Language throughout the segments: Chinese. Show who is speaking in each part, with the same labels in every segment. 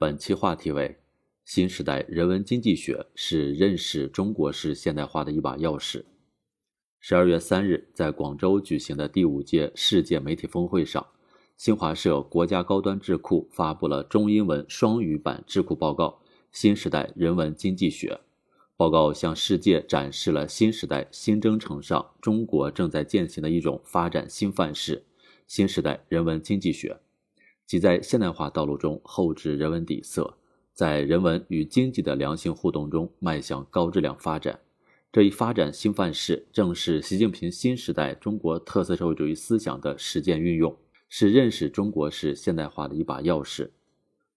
Speaker 1: 本期话题为：新时代人文经济学是认识中国式现代化的一把钥匙。十二月三日，在广州举行的第五届世界媒体峰会上，新华社国家高端智库发布了中英文双语版智库报告《新时代人文经济学》。报告向世界展示了新时代新征程上中国正在践行的一种发展新范式——新时代人文经济学，即在现代化道路中厚植人文底色，在人文与经济的良性互动中迈向高质量发展。这一发展新范式，正是习近平新时代中国特色社会主义思想的实践运用，是认识中国式现代化的一把钥匙。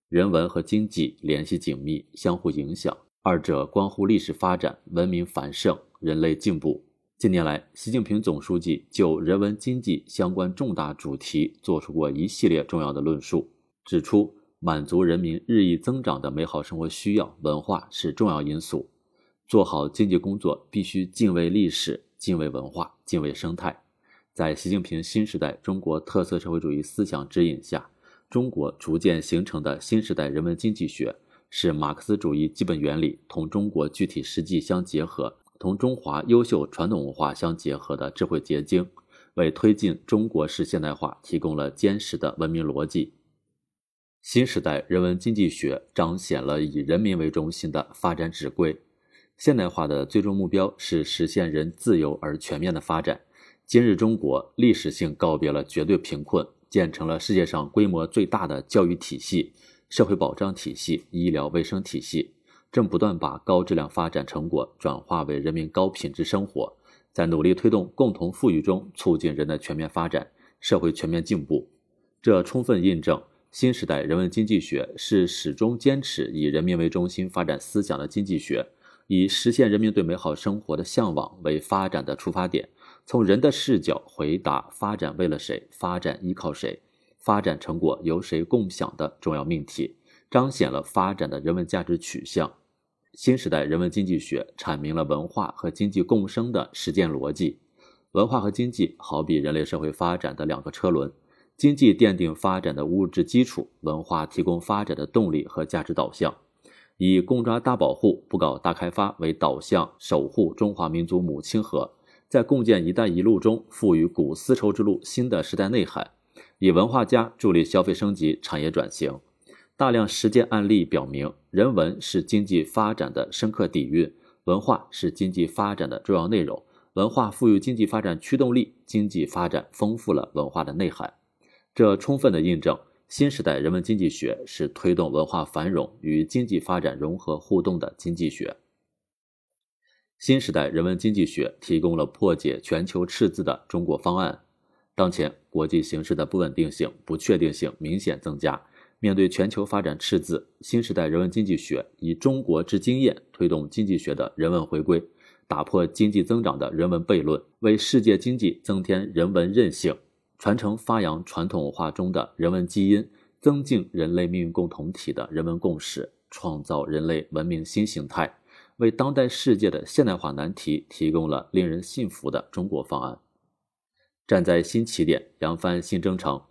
Speaker 1: 人文和经济联系紧密，相互影响。二者关乎历史发展、文明繁盛、人类进步。近年来，习近平总书记就人文经济相关重大主题作出过一系列重要的论述，指出满足人民日益增长的美好生活需要，文化是重要因素。做好经济工作，必须敬畏历史、敬畏文化、敬畏生态。在习近平新时代中国特色社会主义思想指引下，中国逐渐形成的新时代人文经济学。是马克思主义基本原理同中国具体实际相结合，同中华优秀传统文化相结合的智慧结晶，为推进中国式现代化提供了坚实的文明逻辑。新时代人文经济学彰显了以人民为中心的发展指规。现代化的最终目标是实现人自由而全面的发展。今日中国历史性告别了绝对贫困，建成了世界上规模最大的教育体系。社会保障体系、医疗卫生体系正不断把高质量发展成果转化为人民高品质生活，在努力推动共同富裕中促进人的全面发展、社会全面进步。这充分印证新时代人文经济学是始终坚持以人民为中心发展思想的经济学，以实现人民对美好生活的向往为发展的出发点，从人的视角回答发展为了谁、发展依靠谁。发展成果由谁共享的重要命题，彰显了发展的人文价值取向。新时代人文经济学阐明了文化和经济共生的实践逻辑。文化和经济好比人类社会发展的两个车轮，经济奠定发展的物质基础，文化提供发展的动力和价值导向。以“共抓大保护，不搞大开发”为导向，守护中华民族母亲河，在共建“一带一路”中赋予古丝绸之路新的时代内涵。以文化加助力消费升级、产业转型，大量实践案例表明，人文是经济发展的深刻底蕴，文化是经济发展的重要内容。文化赋予经济发展驱动力，经济发展丰富了文化的内涵。这充分的印证，新时代人文经济学是推动文化繁荣与经济发展融合互动的经济学。新时代人文经济学提供了破解全球赤字的中国方案。当前国际形势的不稳定性、不确定性明显增加。面对全球发展赤字，新时代人文经济学以中国之经验推动经济学的人文回归，打破经济增长的人文悖论，为世界经济增添人文韧性，传承发扬传统文化中的人文基因，增进人类命运共同体的人文共识，创造人类文明新形态，为当代世界的现代化难题提供了令人信服的中国方案。站在新起点，扬帆新征程，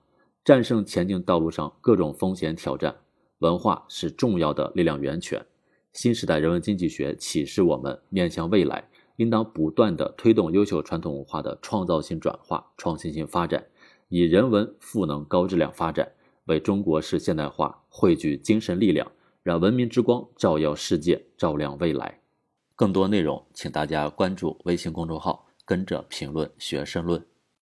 Speaker 1: 战胜前进道路上各种风险挑战。文化是重要的力量源泉。新时代人文经济学启示我们，面向未来，应当不断地推动优秀传统文化的创造性转化、创新性发展，以人文赋能高质量发展，为中国式现代化汇聚精神力量，让文明之光照耀世界，照亮未来。更多内容，请大家关注微信公众号，跟着评论学申论。